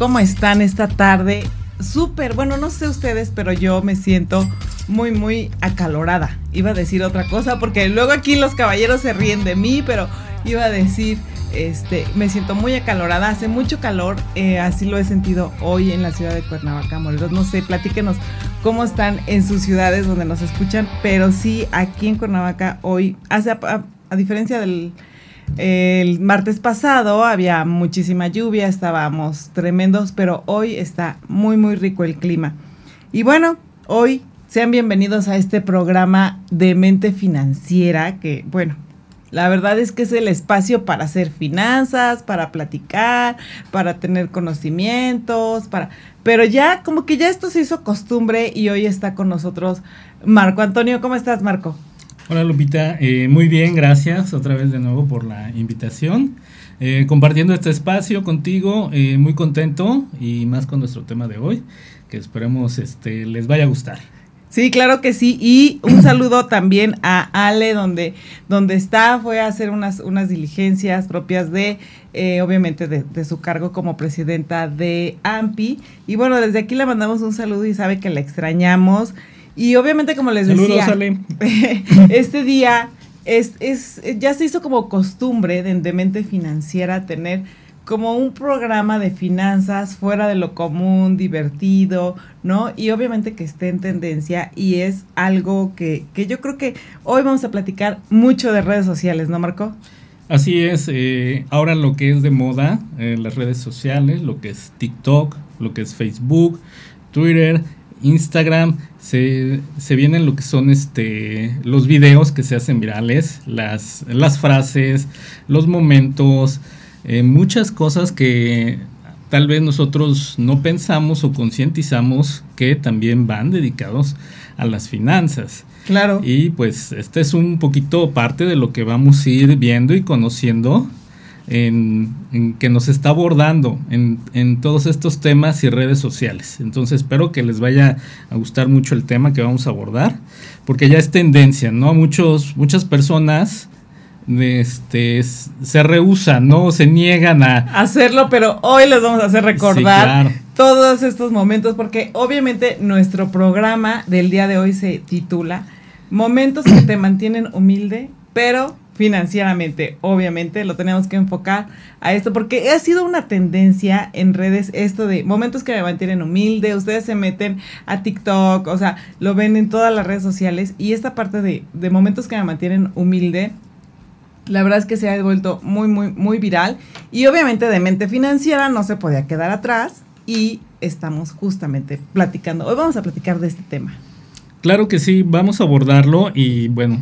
¿Cómo están esta tarde? Súper, bueno, no sé ustedes, pero yo me siento muy, muy acalorada. Iba a decir otra cosa porque luego aquí los caballeros se ríen de mí, pero iba a decir, este, me siento muy acalorada, hace mucho calor, eh, así lo he sentido hoy en la ciudad de Cuernavaca, Morelos. No sé, platíquenos cómo están en sus ciudades donde nos escuchan, pero sí, aquí en Cuernavaca hoy, hace, a, a diferencia del el martes pasado había muchísima lluvia, estábamos tremendos, pero hoy está muy, muy rico el clima. Y bueno, hoy sean bienvenidos a este programa de mente financiera, que bueno, la verdad es que es el espacio para hacer finanzas, para platicar, para tener conocimientos, para... Pero ya como que ya esto se hizo costumbre y hoy está con nosotros Marco Antonio. ¿Cómo estás, Marco? Hola Lupita, eh, muy bien, gracias otra vez de nuevo por la invitación. Eh, compartiendo este espacio contigo, eh, muy contento y más con nuestro tema de hoy, que esperemos este, les vaya a gustar. Sí, claro que sí. Y un saludo también a Ale, donde, donde está, fue a hacer unas, unas diligencias propias de, obviamente, de, de, su cargo como presidenta de AMPI. Y bueno, desde aquí le mandamos un saludo y sabe que la extrañamos. Y obviamente, como les decía, este día es, es, ya se hizo como costumbre de, de mente financiera tener como un programa de finanzas fuera de lo común, divertido, ¿no? Y obviamente que esté en tendencia y es algo que, que yo creo que hoy vamos a platicar mucho de redes sociales, ¿no, Marco? Así es, eh, ahora lo que es de moda, eh, las redes sociales, lo que es TikTok, lo que es Facebook, Twitter, Instagram, se, se, vienen lo que son este los videos que se hacen virales, las, las frases, los momentos, eh, muchas cosas que tal vez nosotros no pensamos o concientizamos que también van dedicados a las finanzas. Claro. Y pues este es un poquito parte de lo que vamos a ir viendo y conociendo en, que nos está abordando en, todos estos temas y redes sociales. Entonces espero que les vaya a gustar mucho el tema que vamos a abordar, porque ya es tendencia, ¿no? Muchos, muchas personas este, se rehusan, ¿no? Se niegan a hacerlo, pero hoy les vamos a hacer recordar todos estos momentos, porque obviamente nuestro programa del día de hoy se titula Momentos que te mantienen humilde, pero financieramente, obviamente, lo tenemos que enfocar a esto, porque ha sido una tendencia en redes esto de momentos que me mantienen humilde, ustedes se meten a TikTok, o sea, lo ven en todas las redes sociales, y esta parte de, de momentos que me mantienen humilde, la verdad es que se ha vuelto muy, muy, muy viral, y obviamente de mente financiera no se podía quedar atrás, y estamos justamente platicando, hoy vamos a platicar de este tema. Claro que sí, vamos a abordarlo y bueno,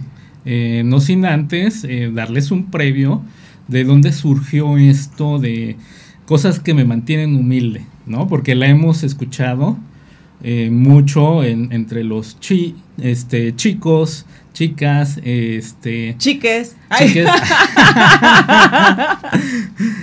eh, no sin antes eh, darles un previo de dónde surgió esto de cosas que me mantienen humilde, ¿no? Porque la hemos escuchado eh, mucho entre los chi, este, chicos, chicas, este... Chiques. Chiques.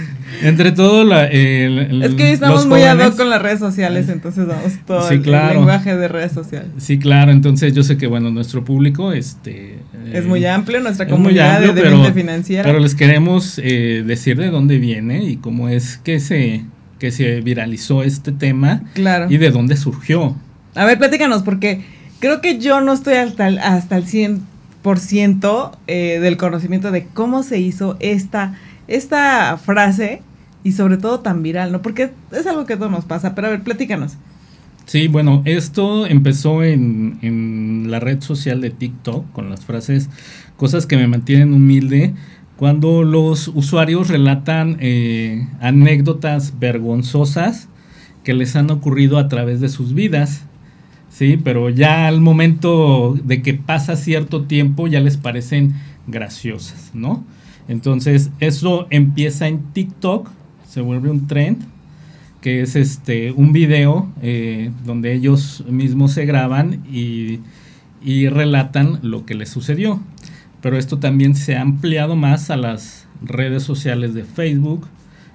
Entre todo la, Es que estamos muy ad hoc con las redes sociales, entonces vamos todo el, lenguaje de redes sociales. Sí, claro, entonces yo sé que bueno, nuestro público este es muy amplio, nuestra comunidad de, pero, financiera. Pero les queremos eh, decir de dónde viene y cómo es que se que se viralizó este tema claro. y de dónde surgió. A ver, platícanos, porque creo que yo no estoy hasta el, hasta el 100% eh, del conocimiento de cómo se hizo esta esta frase y sobre todo tan viral, ¿no? Porque es algo que todo nos pasa, pero a ver, platícanos. Sí, bueno, esto empezó en, en la red social de TikTok con las frases cosas que me mantienen humilde cuando los usuarios relatan eh, anécdotas vergonzosas que les han ocurrido a través de sus vidas. Sí, pero ya al momento de que pasa cierto tiempo ya les parecen graciosas, ¿no? Entonces, eso empieza en TikTok, se vuelve un trend que es este un video eh, donde ellos mismos se graban y, y relatan lo que les sucedió. Pero esto también se ha ampliado más a las redes sociales de Facebook,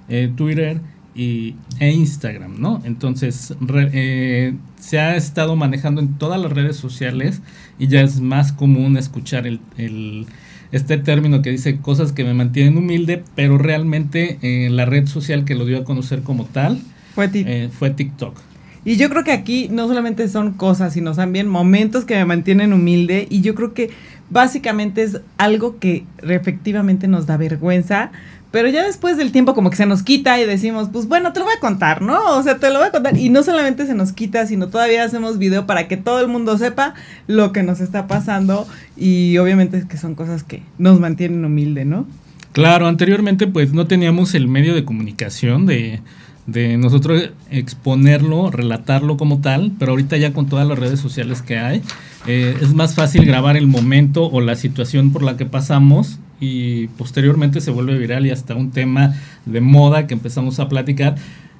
eh, Twitter y, e Instagram, ¿no? Entonces eh, se ha estado manejando en todas las redes sociales y ya es más común escuchar el, este término que dice cosas que me mantienen humilde, pero realmente eh, la red social que lo dio a conocer como tal fue, fue TikTok. Y yo creo que aquí no solamente son cosas, sino también momentos que me mantienen humilde. Y yo creo que básicamente es algo que efectivamente nos da vergüenza, pero ya después del tiempo como que se nos quita y decimos, pues bueno, te lo voy a contar, ¿no? O sea, te lo voy a contar. Y no solamente se nos quita, sino todavía hacemos video para que todo el mundo sepa lo que nos está pasando. Y obviamente es que son cosas que nos mantienen humilde, ¿no? Claro, anteriormente pues no teníamos el medio de comunicación de, de nosotros exponerlo, relatarlo como tal, pero ahorita ya con todas las redes sociales que hay, eh, es más fácil grabar el momento o la situación por la que pasamos y posteriormente se vuelve viral y hasta un tema de moda que empezamos a platicar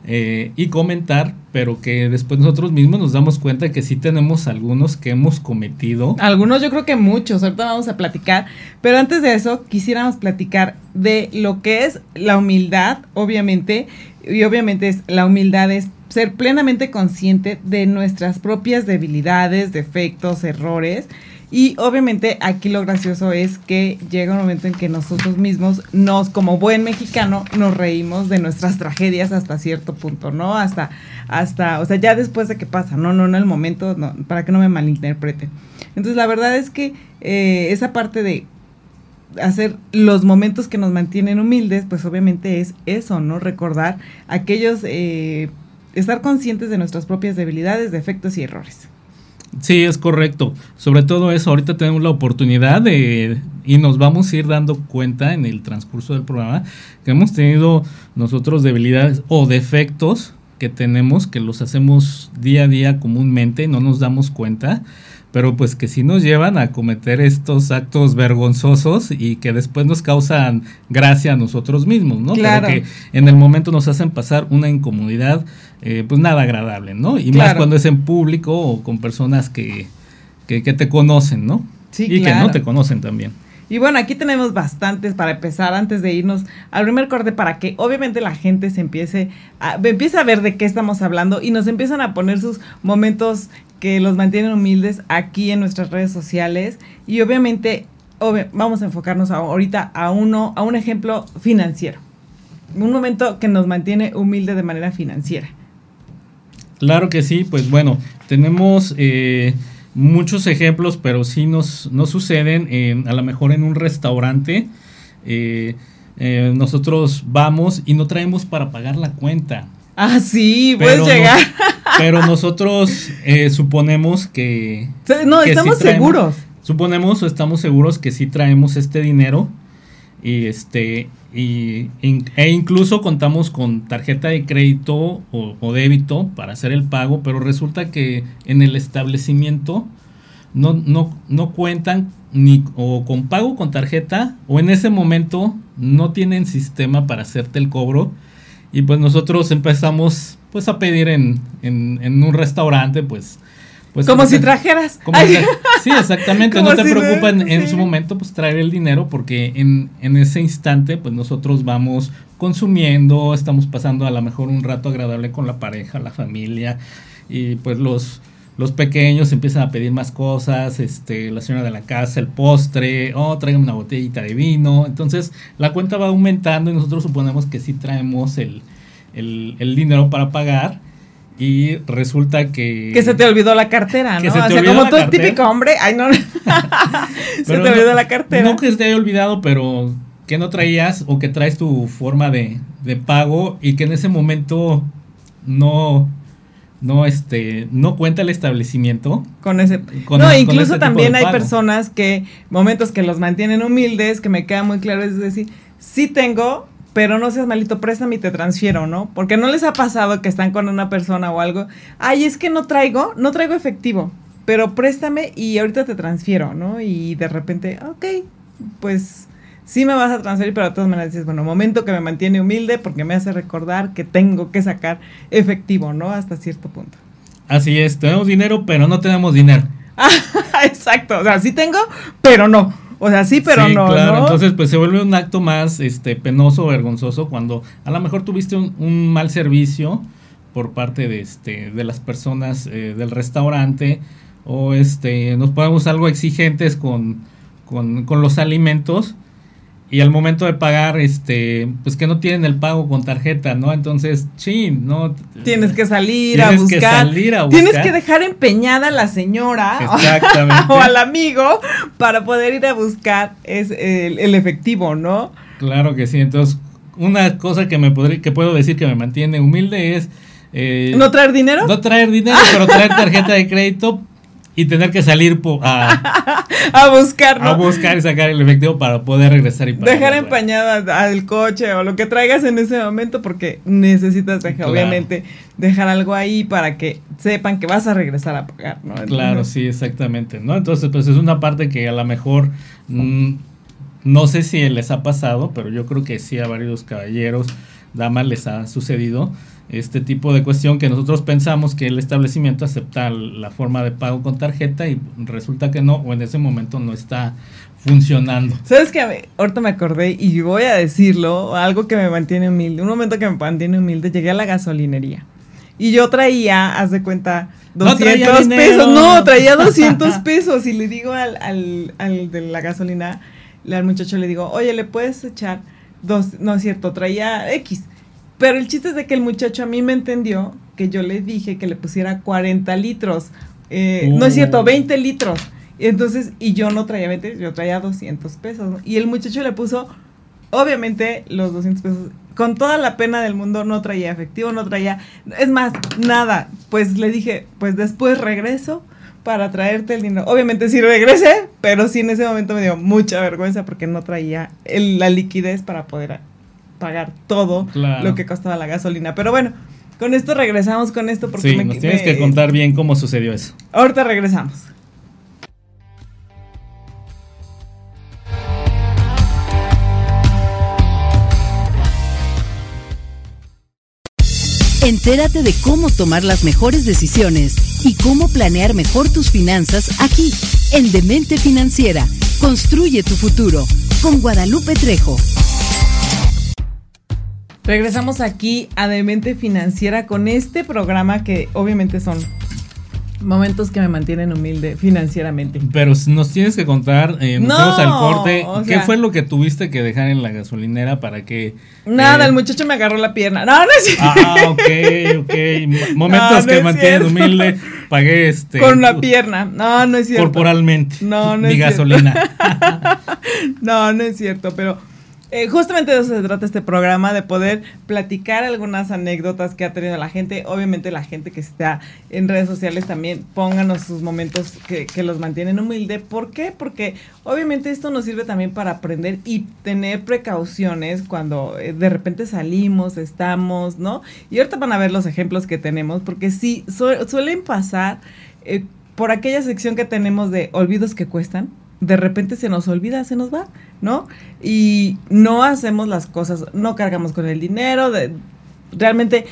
eh, y comentar, pero que después nosotros mismos nos damos cuenta que sí tenemos algunos que hemos cometido. Algunos yo creo que muchos, ahorita vamos a platicar, pero antes de eso quisiéramos platicar de lo que es la humildad, obviamente, y obviamente es, la humildad es ser plenamente consciente de nuestras propias debilidades, defectos, errores y obviamente aquí lo gracioso es que llega un momento en que nosotros mismos nos, como buen mexicano, nos reímos de nuestras tragedias hasta cierto punto, ¿no? Hasta, hasta, o sea, ya después de que pasa, no, no, no el momento, no, para que no me malinterpreten. Entonces la verdad es que eh, esa parte de hacer los momentos que nos mantienen humildes, pues obviamente es eso, ¿no? Recordar aquellos, eh, estar conscientes de nuestras propias debilidades, defectos y errores. Sí, es correcto. Sobre todo eso, ahorita tenemos la oportunidad de, y nos vamos a ir dando cuenta en el transcurso del programa, que hemos tenido nosotros debilidades o defectos que tenemos, que los hacemos día a día comúnmente, no nos damos cuenta pero pues que sí nos llevan a cometer estos actos vergonzosos y que después nos causan gracia a nosotros mismos, ¿no? Claro. Pero que en el momento nos hacen pasar una incomodidad, eh, pues nada agradable, ¿no? Y más cuando es en público o con personas que, que, te conocen, ¿no? Sí, y que no te conocen también. Y bueno, aquí tenemos bastantes para empezar antes de irnos al primer corte para que obviamente la gente se empiece a, empiece a ver de qué estamos hablando y nos empiezan a poner sus momentos que los mantienen humildes aquí en nuestras redes sociales y obviamente vamos a enfocarnos ahorita a uno a un ejemplo financiero. Un momento que nos mantiene humilde de manera financiera. Claro que sí, pues bueno, tenemos eh, muchos ejemplos, pero sí nos, suceden a lo mejor en un restaurante. Eh, eh, nosotros vamos y no traemos para pagar la cuenta. Ah, sí, puedes llegar. pero nosotros eh, suponemos que... No, estamos seguros. Suponemos o estamos seguros que sí traemos este dinero y este y, e incluso contamos con tarjeta de crédito o, débito para hacer el pago, pero resulta que en el establecimiento no, no, no cuentan ni o con pago con tarjeta o en ese momento no tienen sistema para hacerte el cobro. Y pues nosotros empezamos pues a pedir en, en, en un restaurante pues pues, como si trajeras. sí, exactamente. no te preocupa en, su momento pues traer el dinero porque en, en, ese instante pues nosotros vamos consumiendo, estamos pasando a lo mejor un rato agradable con la pareja, la familia y pues los, los pequeños empiezan a pedir más cosas, este, la señora de la casa, el postre, oh, tráigame una botellita de vino. Entonces la cuenta va aumentando y nosotros suponemos que sí traemos el, el, el dinero para pagar y resulta que... Que se te olvidó la cartera, ¿no? o sea, como todo típico hombre, ay no, se te olvidó la cartera. No que se te haya olvidado, pero que no traías o que traes tu forma de, de pago y que en ese momento no no este no cuenta el establecimiento con ese no incluso también hay personas que momentos que los mantienen humildes que me queda muy claro es decir sí tengo pero no seas malito, préstame y te transfiero, ¿no? Porque no les ha pasado que están con una persona o algo, ay, es que no traigo, no traigo efectivo, pero préstame y ahorita te transfiero, ¿no? Y de repente, ok, pues sí me vas a transferir, pero de todas maneras dices, bueno, momento que me mantiene humilde porque me hace recordar que tengo que sacar efectivo, ¿no? Hasta cierto punto. Así es, tenemos dinero, pero no tenemos dinero. Exacto, o sea, sí tengo, pero no. O sea, sí, pero no. Claro, entonces pues se vuelve un acto más este penoso, vergonzoso cuando a lo mejor tuviste un, mal servicio por parte de este de las personas eh, del restaurante o este nos ponemos algo exigentes con, con, con los alimentos y al momento de pagar, este, pues que no tienen el pago con tarjeta, ¿no? Entonces, chin, ¿no? Tienes que salir a buscar. Que salir a buscar. Tienes que dejar empeñada a la señora o al amigo para poder ir a buscar es el, efectivo, ¿no? Claro que sí. Entonces, una cosa que me podría, que puedo decir que me mantiene humilde es eh, ¿No traer dinero? No traer dinero, pero traer tarjeta de crédito y tener que salir a, a buscar, A buscar y sacar el efectivo para poder regresar y pagar. Dejar empañada al coche o lo que traigas en ese momento porque necesitas dejar, obviamente dejar algo ahí para que sepan que vas a regresar a pagar, ¿no? claro, sí, exactamente, ¿no? Entonces, pues es una parte que a lo mejor mm, no sé si les ha pasado, pero yo creo que sí a varios caballeros, damas les ha sucedido este tipo de cuestión que nosotros pensamos que el establecimiento acepta la forma de pago con tarjeta y resulta que no, o en ese momento no está funcionando. ¿Sabes qué? Ahorita me acordé y voy a decirlo, algo que me mantiene humilde. Un momento que me mantiene humilde, llegué a la gasolinería. Y yo traía, haz de cuenta, 200 pesos. No, traía 200 pesos. Y le digo al, al, al de la gasolina, al muchacho le digo, oye, ¿le puedes echar dos? No es cierto, traía X. Pero el chiste es de que el muchacho a mí me entendió que yo le dije que le pusiera 40 litros. Eh, no es cierto, 20 litros. Entonces, y yo no traía 20, yo traía 200 pesos. Y el muchacho le puso, obviamente, los 200 pesos. Con toda la pena del mundo, no traía efectivo, no traía. Es más, nada. Pues le dije, pues después regreso para traerte el dinero. Obviamente sí regresé, pero sí en ese momento me dio mucha vergüenza porque no traía la liquidez para poder pagar todo lo que costaba la gasolina. Pero bueno, con esto regresamos con esto porque sí, nos tienes que contar bien cómo sucedió eso. Ahorita regresamos. Entérate de cómo tomar las mejores decisiones y cómo planear mejor tus finanzas aquí, en Demente Financiera. Construye tu futuro con Guadalupe Trejo. Regresamos aquí a Demente Financiera con este programa que obviamente son momentos que me mantienen humilde financieramente. Pero nos tienes que contar, eh, nos no, al corte, ¿qué fue lo que tuviste que dejar en la gasolinera para que... Nada, eh, el muchacho me agarró la pierna. No, no es Ah, ok, ok. Momentos que me mantienen humilde, pagué este... Con la pierna. No, no es cierto. Corporalmente. No, no es Mi gasolina. no, no es cierto, pero eh, justamente de eso se trata este programa, de poder platicar algunas anécdotas que ha tenido la gente. Obviamente la gente que está en redes sociales también pónganos sus momentos que, los mantienen humilde. ¿Por qué? Porque obviamente esto nos sirve también para aprender y tener precauciones cuando eh, de repente salimos, estamos, ¿no? Y ahorita van a ver los ejemplos que tenemos, porque sí, suelen pasar eh, por aquella sección que tenemos de olvidos que cuestan de repente se nos olvida, se nos va, ¿no? Y no hacemos las cosas, no cargamos con el dinero, de, realmente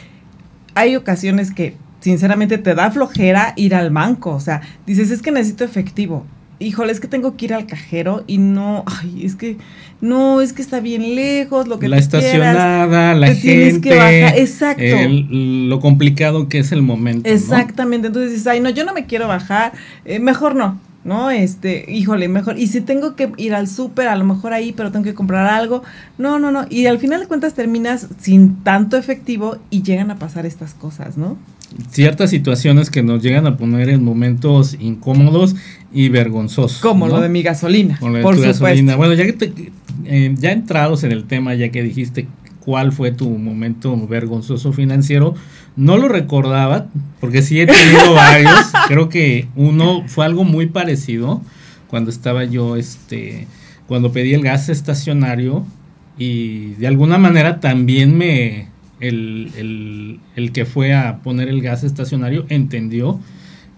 hay ocasiones que sinceramente te da flojera ir al banco, o sea, dices, es que necesito efectivo. Híjole, es que tengo que ir al cajero y no, ay, es que no, es que está bien lejos, lo que la estacionada, la gente, exacto, lo complicado que es el momento. Exactamente, entonces dices, ay, no, yo no me quiero bajar, eh, mejor no, ¿no? Este, híjole, mejor. Y si tengo que ir al súper, a lo mejor ahí, pero tengo que comprar algo. No, no, no. Y al final de cuentas terminas sin tanto efectivo y llegan a pasar estas cosas, ¿no? Ciertas situaciones que nos llegan a poner en momentos incómodos y vergonzosos. Como lo de mi gasolina. por gasolina. Bueno, ya que te, eh, ya entrados en el tema, ya que dijiste cuál fue tu momento vergonzoso financiero, no lo recordaba, porque sí he tenido varios. Creo que uno fue algo muy parecido cuando estaba yo, este, cuando pedí el gas estacionario y de alguna manera también me, el, el que fue a poner el gas estacionario entendió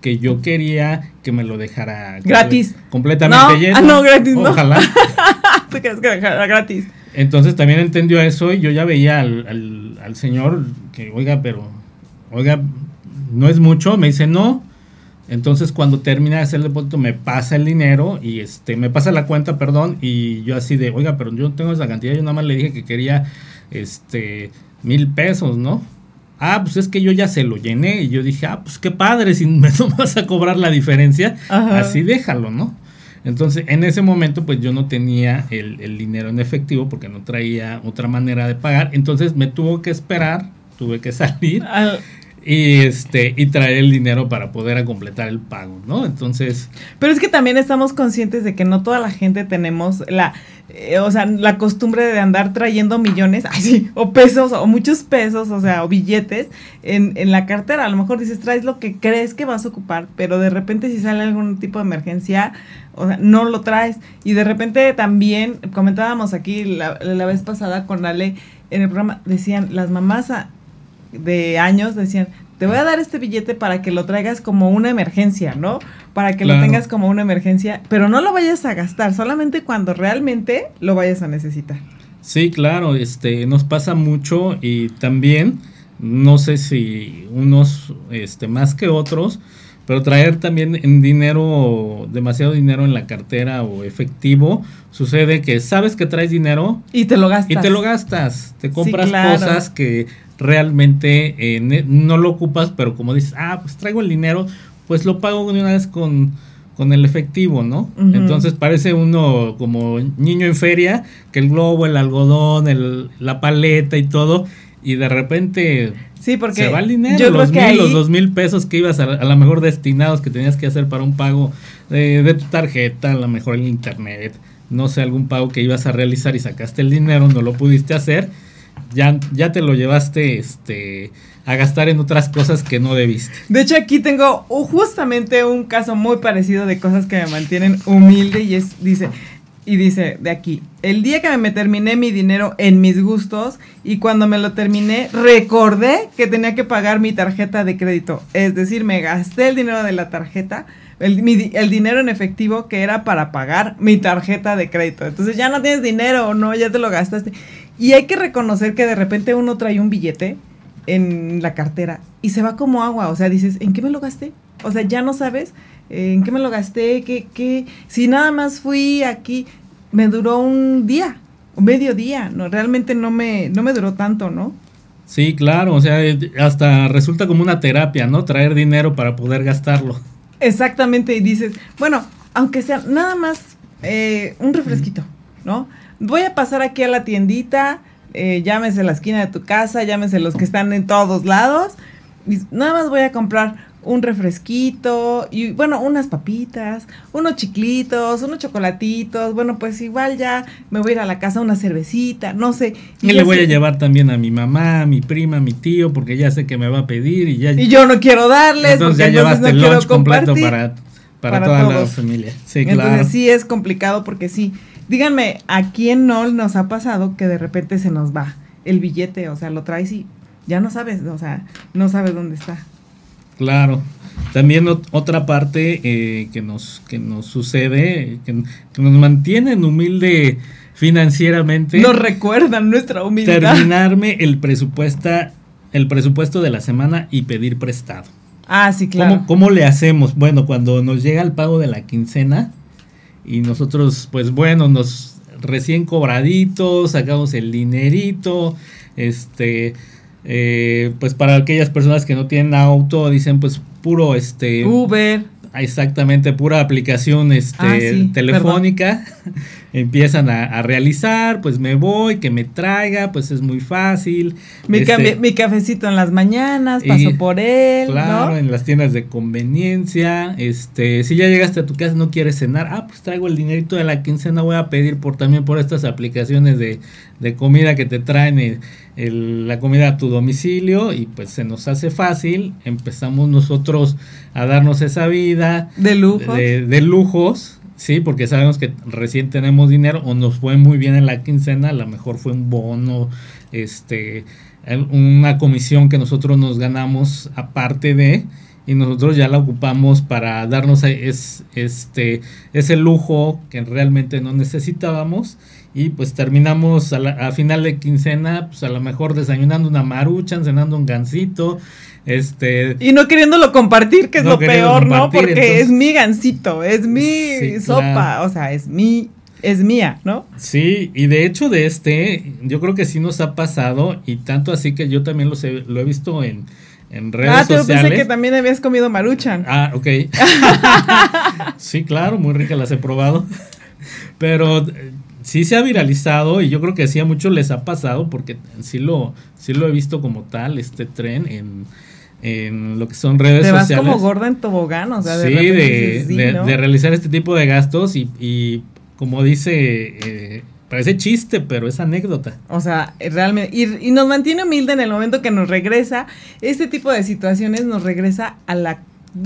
que yo quería que me lo dejara gratis completamente lleno. Ah, no, gratis, Ojalá. ¿Tú crees que era gratis? Entonces también entendió eso y yo ya veía al, al, al señor que, oiga, pero, oiga, no es mucho, me dice no. Entonces cuando termina de hacer el depósito me pasa el dinero y este me pasa la cuenta, perdón, y yo así de, oiga, pero yo no tengo esa cantidad, yo nada más le dije que quería este mil pesos, ¿no? Ah, pues es que yo ya se lo llené y yo dije, ah, pues qué padre, si me no vas a cobrar la diferencia, así déjalo, ¿no? Entonces, en ese momento, pues yo no tenía el, el, dinero en efectivo porque no traía otra manera de pagar. Entonces me tuvo que esperar, tuve que salir. Al y este y traer el dinero para poder completar el pago, ¿no? Entonces, pero es que también estamos conscientes de que no toda la gente tenemos la eh, o sea, la costumbre de andar trayendo millones, así, o pesos, o muchos pesos, o sea, o billetes en, en la cartera. A lo mejor dices, traes lo que crees que vas a ocupar, pero de repente si sale algún tipo de emergencia, o sea, no lo traes. Y de repente también, comentábamos aquí la, la vez pasada con Ale en el programa, decían, las mamás de años decían, te voy a dar este billete para que lo traigas como una emergencia, ¿no? Para que lo tengas como una emergencia, pero no lo vayas a gastar, solamente cuando realmente lo vayas a necesitar. Sí, claro, este nos pasa mucho y también no sé si unos este más que otros, pero traer también en dinero, demasiado dinero en la cartera o efectivo, sucede que sabes que traes dinero y te lo gastas. Y te lo gastas, te compras cosas que realmente eh, no lo ocupas, pero como dices, ah, pues traigo el dinero, pues lo pago de una vez con, con el efectivo, ¿no? Entonces parece uno como niño en feria, que el globo, el algodón, el, la paleta y todo, y de repente sí, porque se va el dinero, los mil, los dos mil pesos que ibas a, a lo mejor destinados que tenías que hacer para un pago de, de tu tarjeta, a lo mejor el internet, no sé, algún pago que ibas a realizar y sacaste el dinero, no lo pudiste hacer ya, ya te lo llevaste este, a gastar en otras cosas que no debiste. De hecho, aquí tengo justamente un caso muy parecido de cosas que me mantienen humilde y es, dice, y dice de aquí, el día que me terminé mi dinero en mis gustos y cuando me lo terminé, recordé que tenía que pagar mi tarjeta de crédito. Es decir, me gasté el dinero de la tarjeta, el, el dinero en efectivo que era para pagar mi tarjeta de crédito. Entonces ya no tienes dinero, no, ya te lo gastaste. Y hay que reconocer que de repente uno trae un billete en la cartera y se va como agua. O sea, dices, ¿en qué me lo gasté? O sea, ya no sabes eh, en qué me lo gasté, qué, qué. Si nada más fui aquí, me duró un día, un medio día. No, realmente no me, no me duró tanto, ¿no? Sí, claro, o sea, hasta resulta como una terapia, ¿no? Traer dinero para poder gastarlo. Exactamente, y dices, bueno, aunque sea nada más eh, un refresquito, ¿no? Voy a pasar aquí a la tiendita, eh, llámese la esquina de tu casa, llámese los que están en todos lados, y nada más voy a comprar un refresquito y bueno, unas papitas, unos chiclitos, unos chocolatitos, bueno, pues igual ya me voy a ir a la casa una cervecita, no sé. Y, le voy a llevar también a mi mamá, a mi prima, a mi tío, porque ya sé que me va a pedir y ya... Y yo no quiero darles, entonces ya llevaste el lunch completo para, para, toda la familia. Sí, entonces sí es complicado porque sí Díganme, ¿a quién no nos ha pasado que de repente se nos va el billete? O sea, lo traes y ya no sabes, o sea, no sabes dónde está. Claro. También otra parte eh, que, nos, que nos sucede, que, nos mantienen humilde financieramente. Nos recuerdan nuestra humildad. Terminarme el presupuesto, el presupuesto de la semana y pedir prestado. Ah, sí, claro. ¿Cómo, ¿Cómo, le hacemos? Bueno, cuando nos llega el pago de la quincena, y nosotros, pues bueno, nos recién cobraditos, sacamos el dinerito, este, eh, pues para aquellas personas que no tienen auto, dicen pues puro este... Uber. Exactamente, pura aplicación este, ah, telefónica. Empiezan a, realizar, pues me voy, que me traiga, pues es muy fácil. Mi, este, mi cafecito en las mañanas, paso por él. Claro, en las tiendas de conveniencia. Este, si ya llegaste a tu casa no quieres cenar, ah, pues traigo el dinerito de la quincena, voy a pedir por también por estas aplicaciones de, de comida que te traen la comida a tu domicilio y pues se nos hace fácil. Empezamos nosotros a darnos esa vida. De lujos. De, lujos, sí, porque sabemos que recién tenemos dinero o nos fue muy bien en la quincena, a lo mejor fue un bono, este, una comisión que nosotros nos ganamos aparte de y nosotros ya la ocupamos para darnos es, este, ese lujo que realmente no necesitábamos. Y pues terminamos a, final de quincena, pues a lo mejor desayunando una marucha, cenando un gansito, este... Y no queriéndolo compartir, que es lo peor, ¿no? Porque es mi gansito, es mi sopa, o sea, es mi... Es mía, ¿no? Sí, y de hecho de este, yo creo que sí nos ha pasado, y tanto así que yo también lo, lo he visto en, en redes ah, sociales. Ah, pensé que también habías comido maruchan. Ah, ok. sí, claro, muy rica, las he probado. Pero sí se ha viralizado y yo creo que sí a muchos les ha pasado porque sí lo, sí lo he visto como tal, este tren en, en lo que son redes sociales. Te vas como gorda en tobogán, o sea, de sí, de, realizar este tipo de gastos y, y como dice, eh, parece chiste, pero es anécdota. O sea, realmente, y, y nos mantiene humilde en el momento que nos regresa, este tipo de situaciones nos regresa a la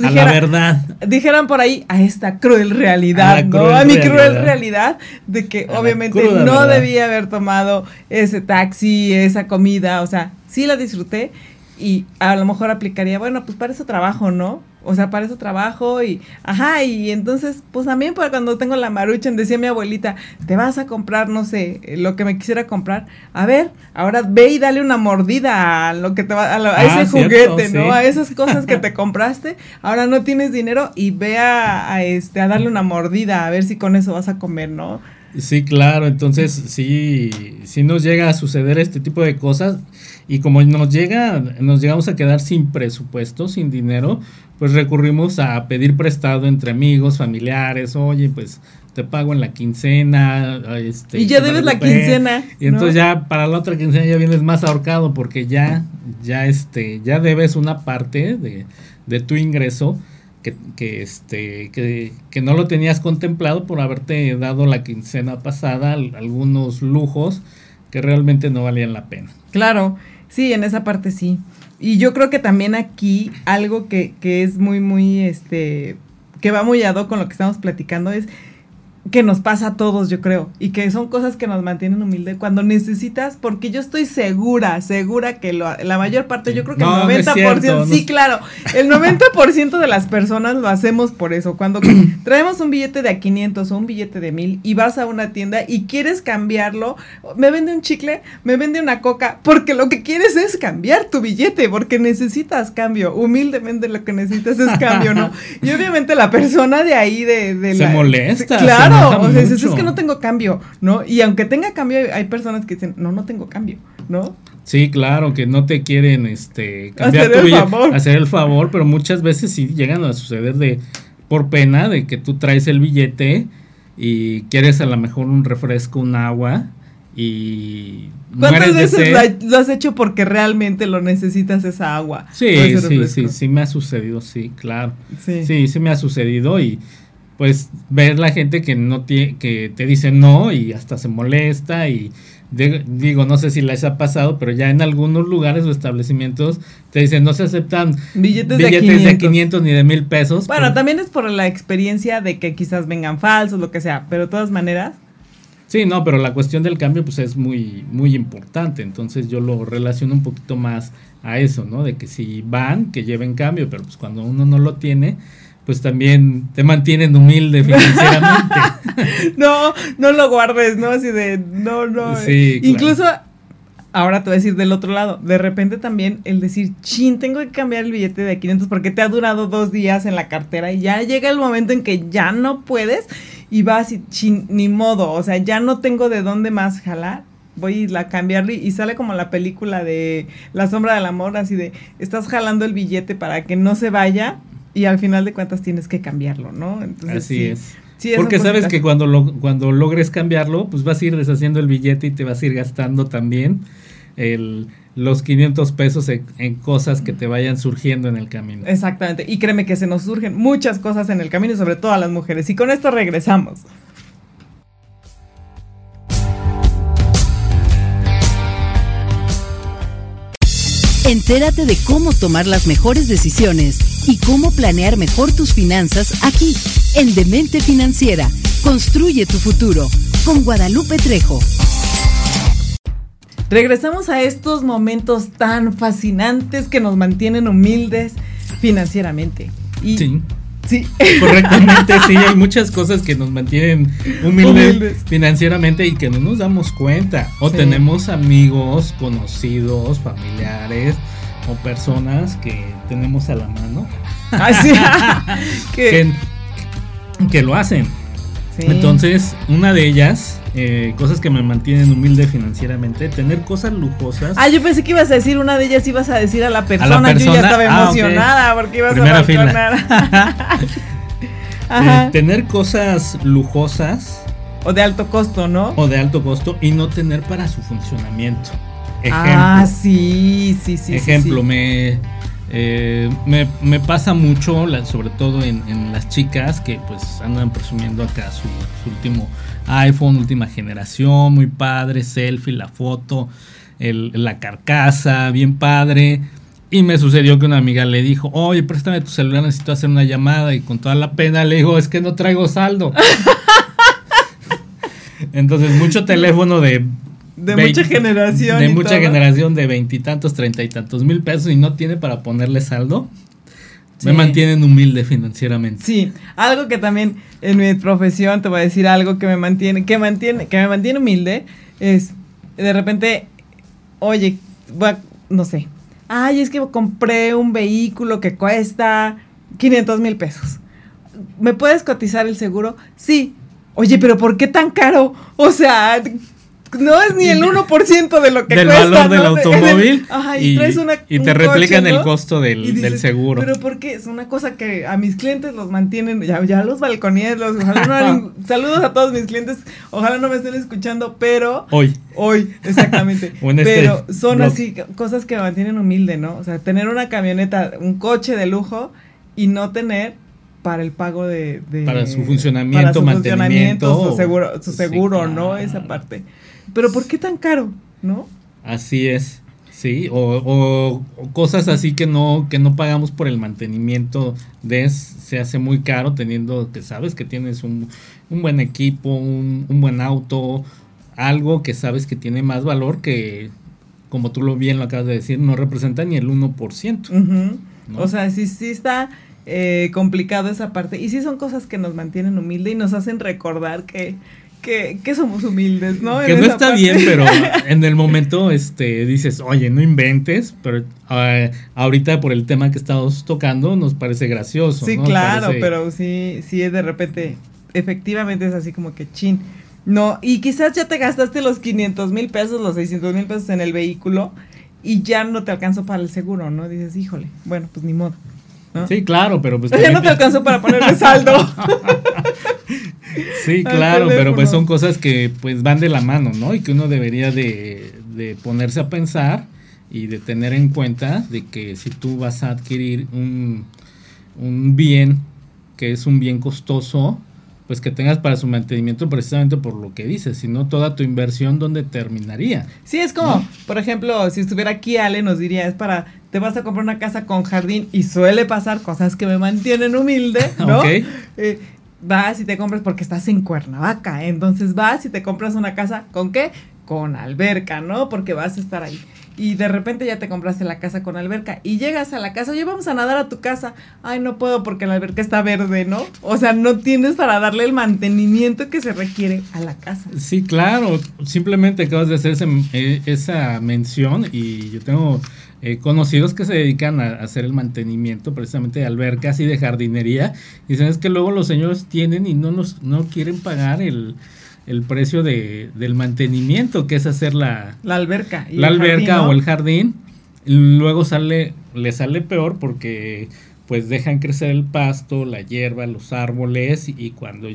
a la verdad. Dijeran por ahí a esta cruel realidad, ¿no? a mi cruel realidad de que obviamente no debía haber tomado ese taxi, esa comida, o sea, sí la disfruté y a lo mejor aplicaría, bueno, pues para eso trabajo, ¿no? O sea, para eso trabajo y, ajá, y entonces, pues también para cuando tengo la maruchan, decía mi abuelita, te vas a comprar, no sé, lo que me quisiera comprar. A ver, ahora ve y dale una mordida a lo que te va, a, a ese ah, juguete, ¿no? A esas cosas que te compraste. Ahora no tienes dinero y ve a, este, a darle una mordida, a ver si con eso vas a comer, ¿no? Sí, claro, entonces sí, sí nos llega a suceder este tipo de cosas y como nos llega, nos llegamos a quedar sin presupuesto, sin dinero, pues recurrimos a pedir prestado entre amigos, familiares, oye, pues te pago en la quincena. Este, y ya debes la quincena. Y entonces ya para la otra quincena ya vienes más ahorcado porque ya, ya, este, ya debes una parte de, de tu ingreso que, este, que, que, no lo tenías contemplado por haberte dado la quincena pasada algunos lujos que realmente no valían la pena. Claro, sí, en esa parte sí. Y yo creo que también aquí algo que, que es muy, muy, este, que va muy ado con lo que estamos platicando es que nos pasa a todos, yo creo, y que son cosas que nos mantienen humildes cuando necesitas, porque yo estoy segura, segura que la mayor parte, yo creo que el 90%, sí, claro, el 90% de las personas lo hacemos por eso. Cuando traemos un billete de a 500 o un billete de 1000 y vas a una tienda y quieres cambiarlo, me vende un chicle, me vende una coca, porque lo que quieres es cambiar tu billete, porque necesitas cambio, humildemente lo que necesitas es cambio, ¿no? Y obviamente la persona de ahí de, de se molesta. Claro, o sea, es, que no tengo cambio, ¿no? Y aunque tenga cambio, hay personas que dicen, no, no tengo cambio, ¿no? Sí, claro, que no te quieren este, cambiar hacer tu el favor. hacer el favor, pero muchas veces sí llegan a suceder de por pena de que tú traes el billete y quieres a lo mejor un refresco, un agua y ¿Cuántas veces lo has hecho porque realmente lo necesitas esa agua? Sí, sí, sí, sí me ha sucedido, sí, claro. Sí. sí, sí me ha sucedido y pues ver la gente que no tiene, que te dice no y hasta se molesta y digo, no sé si les ha pasado, pero ya en algunos lugares o establecimientos te dicen no se aceptan billetes, de, 500. ni de mil pesos. Bueno, también es por la experiencia de que quizás vengan falsos, lo que sea, pero de todas maneras. Sí, no, pero la cuestión del cambio pues es muy, muy importante, entonces yo lo relaciono un poquito más a eso, ¿no? De que si van, que lleven cambio, pero pues cuando uno no lo tiene, pues también te mantienen humilde financieramente. no, no lo guardes, ¿no? Así de, no, no. Sí, Incluso, ahora te voy a decir del otro lado, de repente también el decir, chin, tengo que cambiar el billete de 500 porque te ha durado dos días en la cartera y ya llega el momento en que ya no puedes y vas y, chin, ni modo, o sea, ya no tengo de dónde más jalar voy a cambiarle y sale como la película de La sombra del amor, así de estás jalando el billete para que no se vaya y al final de cuentas tienes que cambiarlo, ¿no? Entonces, Así es. Porque sabes que cuando, lo, cuando logres cambiarlo, pues vas a ir deshaciendo el billete y te vas a ir gastando también el, los 500 pesos en, cosas que te vayan surgiendo en el camino. Exactamente. Y créeme que se nos surgen muchas cosas en el camino, sobre todo a las mujeres. Y con esto regresamos. Entérate de cómo tomar las mejores decisiones y cómo planear mejor tus finanzas aquí, en Demente Financiera. Construye tu futuro con Guadalupe Trejo. Regresamos a estos momentos tan fascinantes que nos mantienen humildes financieramente. Y, Sí. Sí. Correctamente, sí, hay muchas cosas que nos mantienen humildes, Humildes. financieramente y que no nos damos cuenta. O Sí. tenemos amigos, conocidos, familiares o personas que tenemos a la mano Así. que, que, que lo hacen. Sí. Entonces, una de ellas, eh, cosas que me mantienen humilde financieramente, tener cosas lujosas. Ah, yo pensé que ibas a decir una de ellas, ibas a decir a la persona. Yo persona, ya estaba ah, emocionada porque ibas Primera a fila. eh, tener cosas lujosas O de alto costo, ¿no? o de alto costo y no tener para su funcionamiento. Ejemplo. Ah, sí, sí, sí. sí, ejemplo, sí. Me, eh, me, me pasa mucho, la- sobre todo en, en las chicas que pues andan presumiendo acá su, su último iPhone, última generación, muy padre, selfie, la foto, el- la carcasa, bien padre. Y me sucedió que una amiga le dijo, oye, préstame tu celular, necesito hacer una llamada. Y con toda la pena le digo, es que no traigo saldo. Entonces, mucho teléfono de De mucha generación. De mucha todo. generación de veintitantos, treinta y tantos mil pesos y no tiene para ponerle saldo. Me mantienen humilde financieramente. Sí, algo que también en mi profesión te voy a decir algo que me mantiene, que mantiene, que me mantiene humilde es de repente, oye, no sé, ay, es que compré un vehículo que cuesta 500 mil pesos. ¿Me puedes cotizar el seguro? Sí. Oye, pero ¿por qué tan caro? O sea, no es ni el 1% de lo que del cuesta. valor del automóvil Ajá, y, y, traes una, y un te replican coche, el costo del, dices, del seguro. Pero porque es una cosa que a mis clientes los mantienen, ya, ya los balconíes, los, no saludos a todos mis clientes, ojalá no me estén escuchando, pero Hoy. hoy, exactamente. O en este pero son blog. así cosas que me mantienen humilde, ¿no? O sea, tener una camioneta, un coche de lujo y no tener para el pago de, de- Para su funcionamiento, para su mantenimiento, funcionamiento, su seguro, su sí, seguro, ¿no? Esa parte. Pero ¿por qué tan caro, no? Así es. Sí, o, o- o cosas así que no, que no pagamos por el mantenimiento de se hace muy caro teniendo que sabes que tienes un, un buen equipo, un, un buen auto, algo que sabes que tiene más valor que, como tú lo bien lo acabas de decir, no representa ni el 1%. Ujú. ¿no? O sea, sí, sí está eh, complicado esa parte. Y sí son cosas que nos mantienen humildes y nos hacen recordar que, que, que somos humildes, ¿no? Que En no está parte. bien, pero en el momento este dices, oye, no inventes, pero ah, ahorita por el tema que estamos tocando nos parece gracioso. Sí, ¿no? claro, Parece- pero sí, sí, de repente, efectivamente es así como que chin. No, y quizás ya te gastaste los 500 mil pesos, los 600 mil pesos en el vehículo y ya no te alcanzó para el seguro, ¿no? Dices, híjole, bueno, pues ni modo. ¿No? Sí, claro, pero pues ya no te alcanzó para ponerle saldo. Sí, claro, pero pues son cosas que pues van de la mano, ¿no? Y que uno debería de, de ponerse a pensar y de tener en cuenta de que si tú vas a adquirir un, un bien que es un bien costoso, pues que tengas para su mantenimiento precisamente por lo que dices, si no toda tu inversión, ¿dónde terminaría? Sí, es como, por ejemplo, si estuviera aquí Ale nos diría, es para, te vas a comprar una casa con jardín y suele pasar cosas que me mantienen humilde, ¿no? Ok. Eh, vas y te compras porque estás en Cuernavaca, entonces vas y te compras una casa con qué? Con alberca, ¿no? Porque vas a estar ahí. Y de repente ya te compraste la casa con alberca y llegas a la casa, oye, vamos a nadar a tu casa. Ay, no puedo porque la alberca está verde, ¿no? O sea, no tienes para darle el mantenimiento que se requiere a la casa. Sí, claro, simplemente acabas de hacer ese- eh, esa mención y yo tengo eh, conocidos que se dedican a, a hacer el mantenimiento precisamente de albercas y de jardinería. Y dicen es que luego los señores tienen y no, nos, no quieren pagar el, el precio de, del mantenimiento, que es hacer la, La alberca. y la alberca jardín, ¿no? o el jardín. Luego sale, le sale peor porque pues dejan crecer el pasto, la hierba, los árboles y, y cuando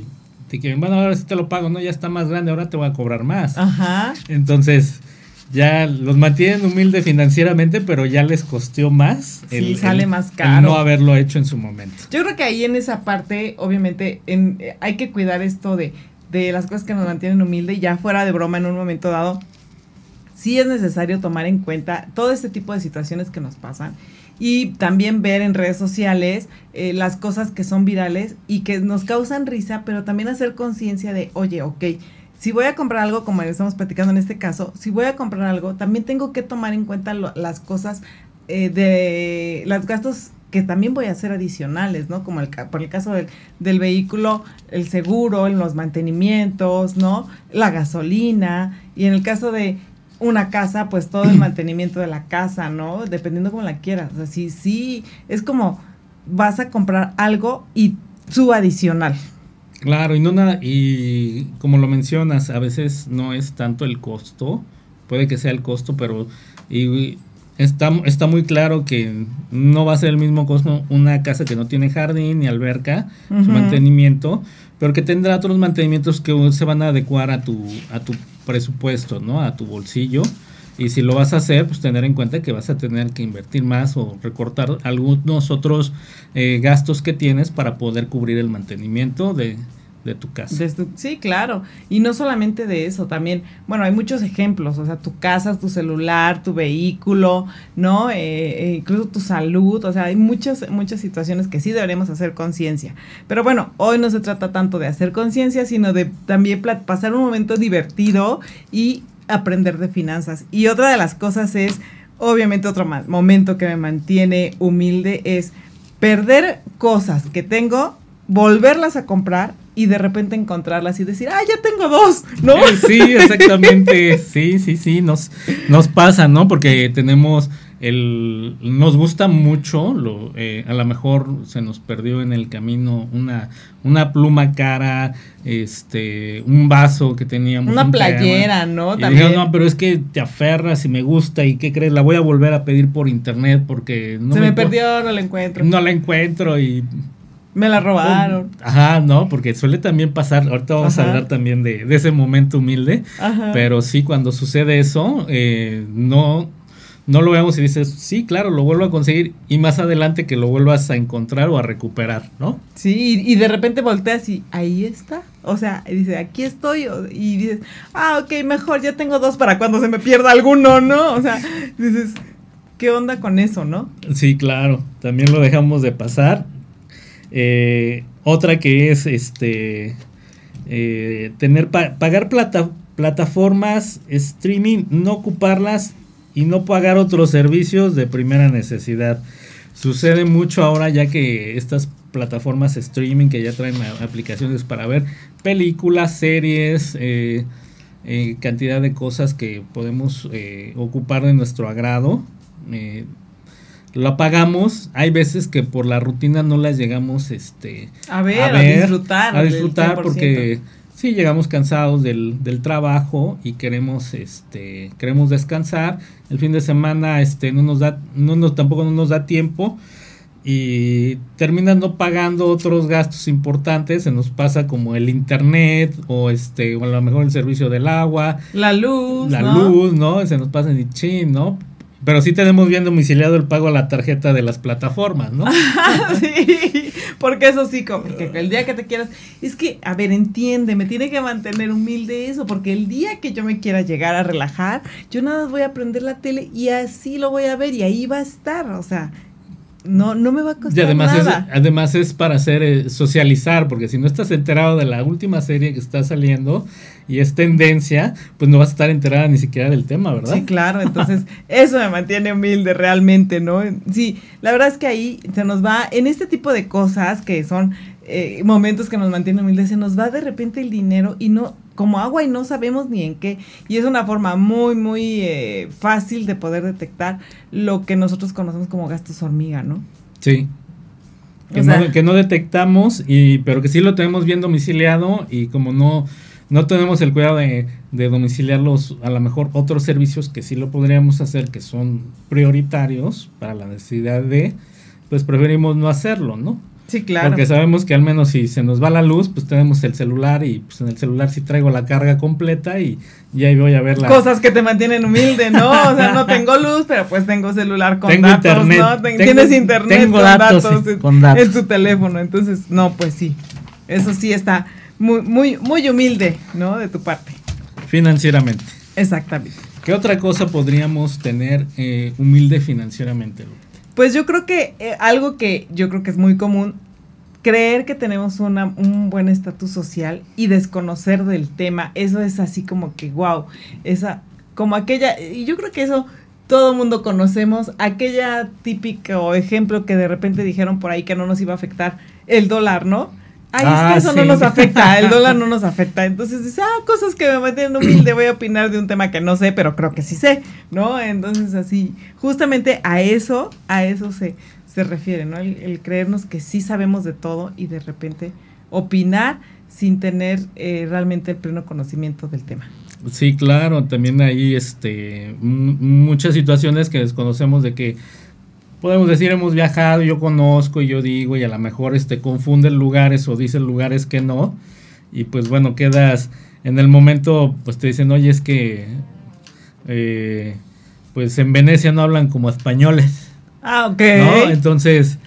te quieren, bueno, ahora sí te lo pago, no, ya está más grande, ahora te voy a cobrar más. Ajá. Entonces, ya los mantienen humilde financieramente, pero ya les costó más. Sí, sale más el caro. no haberlo hecho en su momento. Yo creo que ahí en esa parte, obviamente, en, eh, hay que cuidar esto de, de las cosas que nos mantienen humilde y ya fuera de broma en un momento dado. Sí es necesario tomar en cuenta todo este tipo de situaciones que nos pasan y también ver en redes sociales eh, las cosas que son virales y que nos causan risa, pero también hacer conciencia de, oye, ok, si voy a comprar algo, como estamos platicando en este caso, si voy a comprar algo, también tengo que tomar en cuenta lo- las cosas eh, de los gastos que también voy a hacer adicionales, ¿no? Como el, por el caso del, del vehículo, el seguro, los mantenimientos, ¿no? La gasolina. Y en el caso de una casa, pues todo el mantenimiento de la casa, ¿no? Dependiendo cómo la quieras. O sea, sí, sí, es como vas a comprar algo y su adicional. Claro, y no nada, y como lo mencionas, a veces no es tanto el costo, puede que sea el costo, pero y está, está muy claro que no va a ser el mismo costo una casa que no tiene jardín ni alberca, su mantenimiento, pero que tendrá otros mantenimientos que se van a adecuar a tu, a tu presupuesto, ¿no? A tu bolsillo. Y si lo vas a hacer, pues tener en cuenta que vas a tener que invertir más o recortar algunos otros eh, gastos que tienes para poder cubrir el mantenimiento de, de tu casa. sí, claro. Y no solamente de eso, también, bueno, hay muchos ejemplos, o sea, tu casa, tu celular, tu vehículo, ¿no? Eh, eh, incluso tu salud, o sea, hay muchas, muchas situaciones que sí deberemos hacer conciencia. Pero bueno, hoy no se trata tanto de hacer conciencia, sino de también pasar un momento divertido y aprender de finanzas. Y otra de las cosas es, obviamente otro momento que me mantiene humilde es perder cosas que tengo, volverlas a comprar y de repente encontrarlas y decir, ah, ya tengo dos, ¿no? Eh, sí, exactamente, sí, sí, sí, nos, nos pasa, ¿no? Porque tenemos el, nos gusta mucho, lo, eh, a lo mejor se nos perdió en el camino una, una pluma cara, este, un vaso que teníamos. Una playera, ¿no? También. no, pero es que te aferras y me gusta y ¿qué crees? La voy a volver a pedir por internet porque no se me, me perdió, no la encuentro. No la encuentro y me la robaron. Ajá, no, porque suele también pasar, ahorita vamos a hablar también de, ese momento humilde, pero sí, cuando sucede eso, eh, no, no lo vemos y dices, sí, claro, lo vuelvo a conseguir y más adelante que lo vuelvas a encontrar o a recuperar, ¿no? Sí, y, de repente volteas y ahí está. O sea, dice, aquí estoy. Y dices, ah, ok, mejor, ya tengo dos para cuando se me pierda alguno, ¿no? O sea, dices, ¿qué onda con eso, no? Sí, claro, también lo dejamos de pasar eh, otra que es este eh, tener pagar plata plataformas streaming, no ocuparlas y no pagar otros servicios de primera necesidad. Sucede mucho ahora ya que estas plataformas streaming que ya traen aplicaciones para ver películas, series, eh, cantidad de cosas que podemos ocupar de nuestro agrado lo apagamos. Hay veces que por la rutina no las llegamos este, a, ver, a, disfrutar. A disfrutar porque sí, llegamos cansados del, del, trabajo y queremos, este, queremos descansar. El fin de semana este, no nos da, no nos, tampoco no nos da tiempo y terminando pagando otros gastos importantes. Se nos pasa como el internet o este o a lo mejor el servicio del agua. La luz la luz no se nos pasa en chin no pero sí tenemos bien domiciliado el pago a la tarjeta de las plataformas, ¿no? sí, porque eso sí, como el día que te quieras, es que, a ver, entiende, me tiene que mantener humilde eso, porque el día que yo me quiera llegar a relajar, yo nada más voy a prender la tele y así lo voy a ver y ahí va a estar, o sea, no, no me va a costar y además nada. Es, además es para hacer eh, socializar, porque si no estás enterado de la última serie que está saliendo y es tendencia, pues no vas a estar enterada ni siquiera del tema, ¿verdad? Sí, claro, entonces eso me mantiene humilde realmente, ¿no? Sí, la verdad es que ahí se nos va, en este tipo de cosas que son eh, momentos que nos mantienen humildes, se nos va de repente el dinero y no, como agua y no sabemos ni en qué. Y es una forma muy, muy eh, fácil de poder detectar lo que nosotros conocemos como gastos hormiga, ¿no? Sí. Que, no, que no detectamos, y, pero que sí lo tenemos bien domiciliado y como no, no tenemos el cuidado de, de domiciliarlos, a lo mejor otros servicios que sí lo podríamos hacer, que son prioritarios para la necesidad de, pues preferimos no hacerlo, ¿no? Sí, claro. Porque sabemos que al menos si se nos va la luz, pues tenemos el celular y pues en el celular sí traigo la carga completa y, ya ahí voy a ver la... Cosas que te mantienen humilde, ¿no? O sea, no tengo luz, pero pues tengo celular con datos, ¿no? Tienes internet con, datos, con datos en tu teléfono. Entonces, no, pues sí. Eso sí está muy, muy, muy humilde, ¿no? De tu parte. Financieramente. Exactamente. ¿Qué otra cosa podríamos tener eh, humilde financieramente, pues yo creo que eh, algo que yo creo que es muy común, creer que tenemos una, un buen estatus social y desconocer del tema, eso es así como que, wow, esa, como aquella, y yo creo que eso todo mundo conocemos, aquella típico ejemplo que de repente dijeron por ahí que no nos iba a afectar el dólar, ¿no? Ay, es Ah, que eso sí. no nos afecta, el dólar no nos afecta. Entonces dice, ah, cosas que me mantienen humilde, voy a opinar de un tema que no sé, pero creo que sí sé, ¿no? Entonces así, justamente a eso, a eso se, se refiere, ¿no? El, el creernos que sí sabemos de todo y de repente opinar sin tener eh, realmente el pleno conocimiento del tema. Sí, claro, también hay este muchas situaciones que desconocemos de que podemos decir hemos viajado, yo conozco y yo digo y a lo mejor este confunden lugares o dicen lugares que no y pues bueno, quedas en el momento pues te dicen, "Oye, es que eh, pues en Venecia no hablan como españoles." Ah, ok. ¿no? Entonces,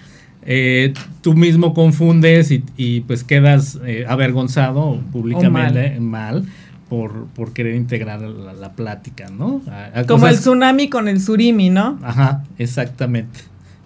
eh, tú mismo confundes y, y, pues quedas eh, avergonzado públicamente mal, por, por querer integrar la, la plática, ¿no? A- a Como el tsunami con el surimi, ¿no? Ajá, exactamente.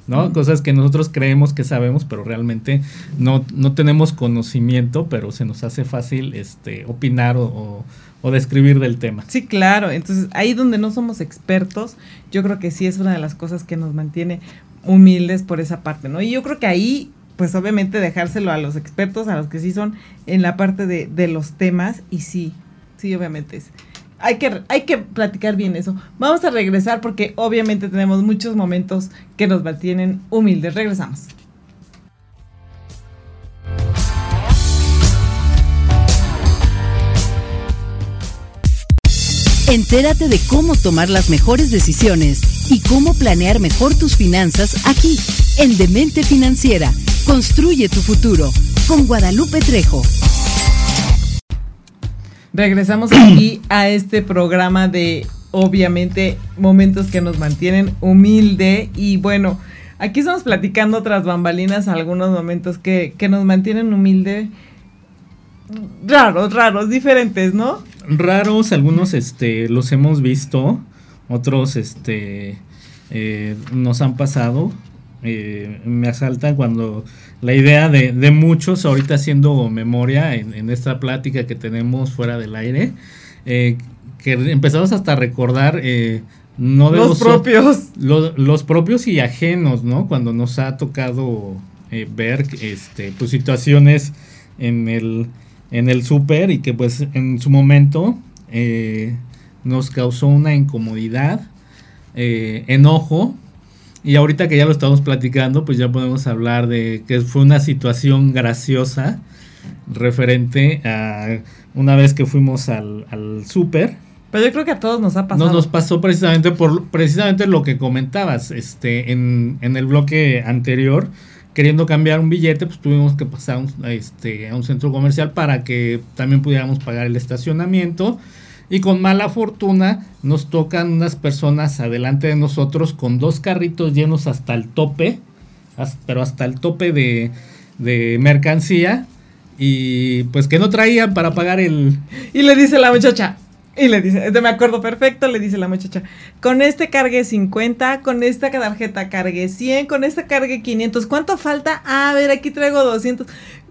¿No? Cosas que nosotros creemos que sabemos, pero realmente no, no tenemos conocimiento, pero se nos hace fácil este, opinar o, o- o describir del tema. Sí, claro. Entonces, ahí donde no somos expertos, yo creo que sí es una de las cosas que nos mantiene humildes por esa parte, ¿no? Y yo creo que ahí, pues obviamente dejárselo a los expertos, a los que sí son en la parte de, de los temas, y sí, sí, obviamente es. Hay que, hay que platicar bien eso. Vamos a regresar porque obviamente tenemos muchos momentos que nos mantienen humildes. Regresamos. Entérate de cómo tomar las mejores decisiones y cómo planear mejor tus finanzas aquí, en Demente Financiera. Construye tu futuro con Guadalupe Trejo. Regresamos aquí a este programa de, obviamente, momentos que nos mantienen humilde. Y bueno, aquí estamos platicando otras bambalinas, algunos momentos que, que nos mantienen humilde. Raros, raros, diferentes, ¿no? raros, algunos este los hemos visto, otros este eh, nos han pasado. Eh, me asaltan cuando la idea de, de muchos, ahorita haciendo memoria en, en esta plática que tenemos fuera del aire, eh, que empezamos hasta a recordar eh, no de Los los, propios. lo- los propios y ajenos, ¿no? Cuando nos ha tocado eh, ver este, pues, situaciones en el, en el súper y que pues en su momento eh, nos causó una incomodidad, eh, enojo. Y ahorita que ya lo estamos platicando, pues ya podemos hablar de que fue una situación graciosa referente a una vez que fuimos al, al súper. Pero yo creo que a todos nos ha pasado. No nos pasó precisamente por precisamente lo que comentabas, este, en, en el bloque anterior, queriendo cambiar un billete, pues tuvimos que pasar un, este, a un centro comercial para que también pudiéramos pagar el estacionamiento. Y con mala fortuna nos tocan unas personas adelante de nosotros con dos carritos llenos hasta el tope, pero hasta el tope de, de mercancía. Y pues que no traían para pagar el, Y le dice la muchacha, y le dice, me acuerdo perfecto, le dice la muchacha, con este cargue 50, con esta tarjeta cargue 100, con esta cargue 500, ¿cuánto falta? Ah, a ver, aquí traigo 200.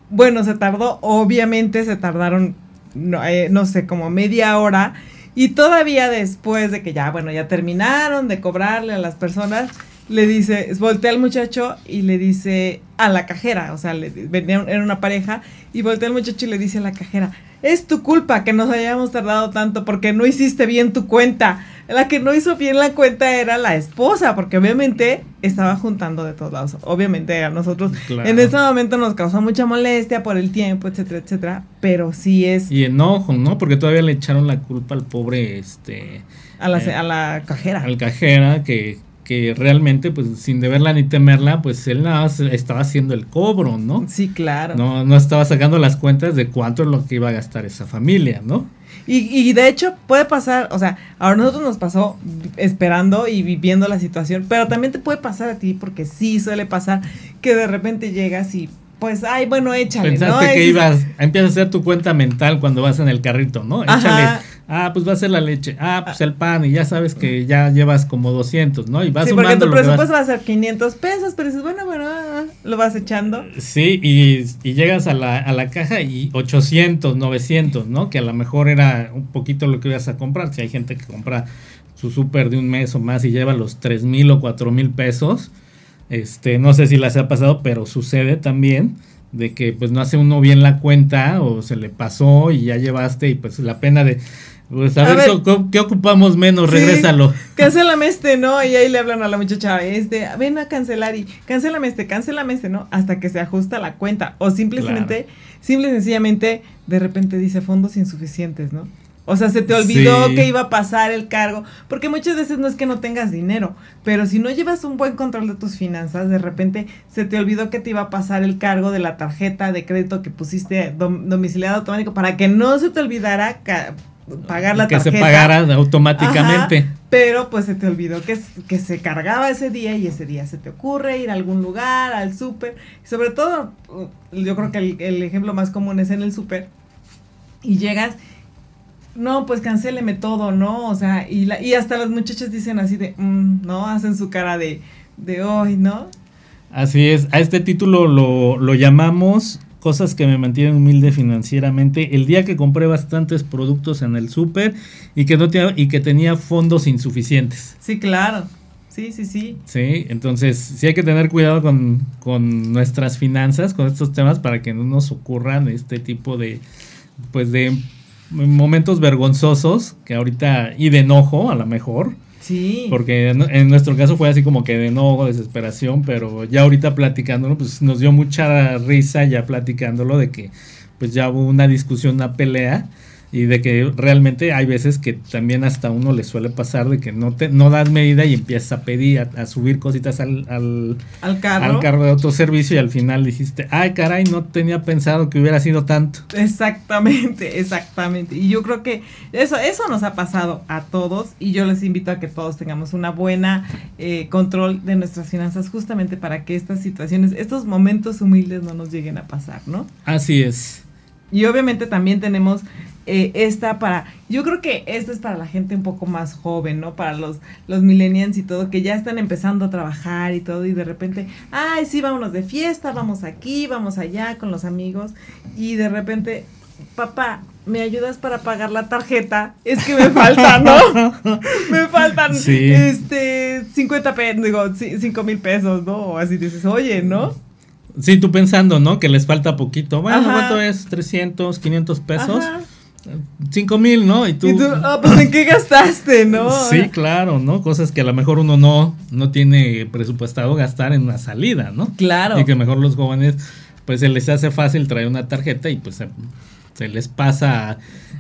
Bueno, se tardó, obviamente se tardaron, no, eh, no sé, como media hora. Y todavía después de que ya, bueno, ya terminaron de cobrarle a las personas, le dice, voltea al muchacho y le dice a la cajera, o sea, le, venía, era una pareja, y voltea al muchacho y le dice a la cajera, es tu culpa que nos hayamos tardado tanto porque no hiciste bien tu cuenta. La que no hizo bien la cuenta era la esposa, porque obviamente estaba juntando de todos lados. Obviamente a nosotros Claro. en ese momento nos causó mucha molestia por el tiempo, etcétera, etcétera, pero sí es Y enojo, ¿no? Porque todavía le echaron la culpa al pobre, este, a la, eh, a la cajera. al cajera, que, que realmente, pues, sin deberla ni temerla, pues, él nada más estaba haciendo el cobro, ¿no? Sí, claro. No, no estaba sacando las cuentas de cuánto es lo que iba a gastar esa familia, ¿no? Y, y de hecho puede pasar, o sea, a nosotros nos pasó esperando y viviendo la situación, pero también te puede pasar a ti, porque sí suele pasar que de repente llegas y pues, ay, bueno, échale, Pensaste ¿no? que Es- ibas, empiezas a hacer tu cuenta mental cuando vas en el carrito, ¿no? Ajá. Ah, pues va a ser la leche, ah, pues el pan, y ya sabes que ya llevas como 200, ¿no? Y vas Sí, porque tu vas- presupuesto va a ser 500 pesos, pero dices, bueno, bueno, ah, lo vas echando. Sí, y, y llegas a la, a la caja y 800, 900, ¿no? Que a lo mejor era un poquito lo que ibas a comprar. Si hay gente que compra su súper de un mes o más y lleva los tres mil o cuatro mil pesos. Este, no sé si las ha pasado, pero sucede también de que pues no hace uno bien la cuenta o se le pasó y ya llevaste y pues la pena de pues a, ver, ¿qué, ocupamos menos? Regrésalo. Cancélame este, ¿no? Y ahí le hablan a la muchacha, este, ven a cancelar y cancélame este, cancélame este, ¿no? Hasta que se ajusta la cuenta. O simplemente, simple y sencillamente, de repente dice fondos insuficientes, ¿no? O sea, se te olvidó que iba a pasar el cargo, porque muchas veces no es que no tengas dinero, pero si no llevas un buen control de tus finanzas, de repente se te olvidó que te iba a pasar el cargo de la tarjeta de crédito que pusiste domiciliado automático para que no se te olvidara pagar la tarjeta. Que se pagara automáticamente. pero pues se te olvidó que, que se cargaba ese día y ese día se te ocurre ir a algún lugar, al súper. Sobre todo, yo creo que el, el ejemplo más común es en el súper. Y llegas no, pues cancéleme todo, ¿no? O sea, y, la, y hasta las muchachas dicen así de, mm", ¿no? Hacen su cara de, de hoy, ¿no? Así es, a este título lo, lo llamamos cosas que me mantienen humilde financieramente. El día que compré bastantes productos en el súper y que no tenía, y que tenía fondos insuficientes. Sí, claro. Sí, sí, sí. Sí, entonces sí hay que tener cuidado con, con nuestras finanzas, con estos temas, para que no nos ocurran este tipo de, pues de momentos vergonzosos que ahorita y de enojo a lo mejor. Sí. Porque en, nuestro caso fue así como que de enojo, desesperación, pero ya ahorita platicándolo, pues nos dio mucha risa ya platicándolo de que pues ya hubo una discusión, una pelea y de que realmente hay veces que también hasta uno le suele pasar de que no te no das medida y empiezas a pedir a, subir cositas al, al, al, carro. al carro de autoservicio y al final dijiste ay caray no tenía pensado que hubiera sido tanto exactamente exactamente. Y yo creo que eso eso nos ha pasado a todos y yo les invito a que todos tengamos una buena eh, control de nuestras finanzas justamente para que estas situaciones estos momentos humildes no nos lleguen a pasar no así es. Y obviamente también tenemos eh, esta para, yo creo que esta es para la gente un poco más joven, ¿no? Para los, los millennials y todo, que ya están empezando a trabajar y todo, y de repente, ay, sí, vámonos de fiesta, vamos aquí, vamos allá con los amigos, y de repente, papá, ¿me ayudas para pagar la tarjeta? Es que me falta, ¿no? me faltan, este, 50 pesos, digo, 5 mil pesos, ¿no? O así dices, oye, ¿no? Sí, tú pensando, ¿no? Que les falta poquito. Bueno, ¿cuánto es? 300, 500 pesos. Ajá. 5 mil, ¿no? Y tú, ah, pues ¿en qué gastaste, no? Sí, claro, ¿no? Cosas que a lo mejor uno no, no tiene presupuestado gastar en una salida, ¿no? Claro. Y que mejor los jóvenes, pues se les hace fácil traer una tarjeta y pues se, les pasa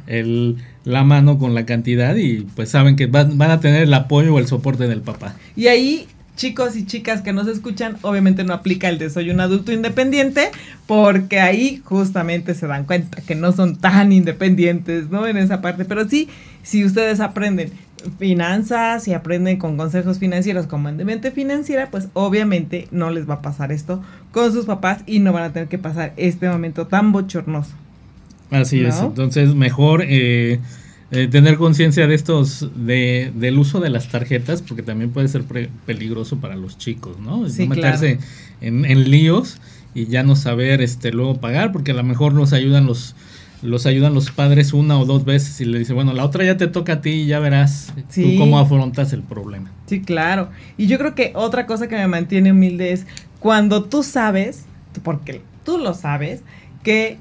el, la mano con la cantidad y pues saben que van, van a tener el apoyo o el soporte del papá. Y ahí chicos y chicas que nos escuchan, obviamente no aplica el de soy un adulto independiente, porque ahí justamente se dan cuenta que no son tan independientes, ¿no? En esa parte, pero sí, si ustedes aprenden finanzas y aprenden con consejos financieros como en mente financiera, pues obviamente no les va a pasar esto con sus papás y no van a tener que pasar este momento tan bochornoso. Así es, entonces mejor... Eh, eh, tener conciencia de estos, de, del uso de las tarjetas, porque también puede ser peligroso para los chicos, ¿no? no meterse en, líos y ya no saber este luego pagar, porque a lo mejor nos ayudan los los ayudan los padres una o dos veces y le dice, bueno, la otra ya te toca a ti y ya verás tú cómo afrontas el problema. Sí, claro. Y yo creo que otra cosa que me mantiene humilde es cuando tú sabes, porque tú lo sabes, que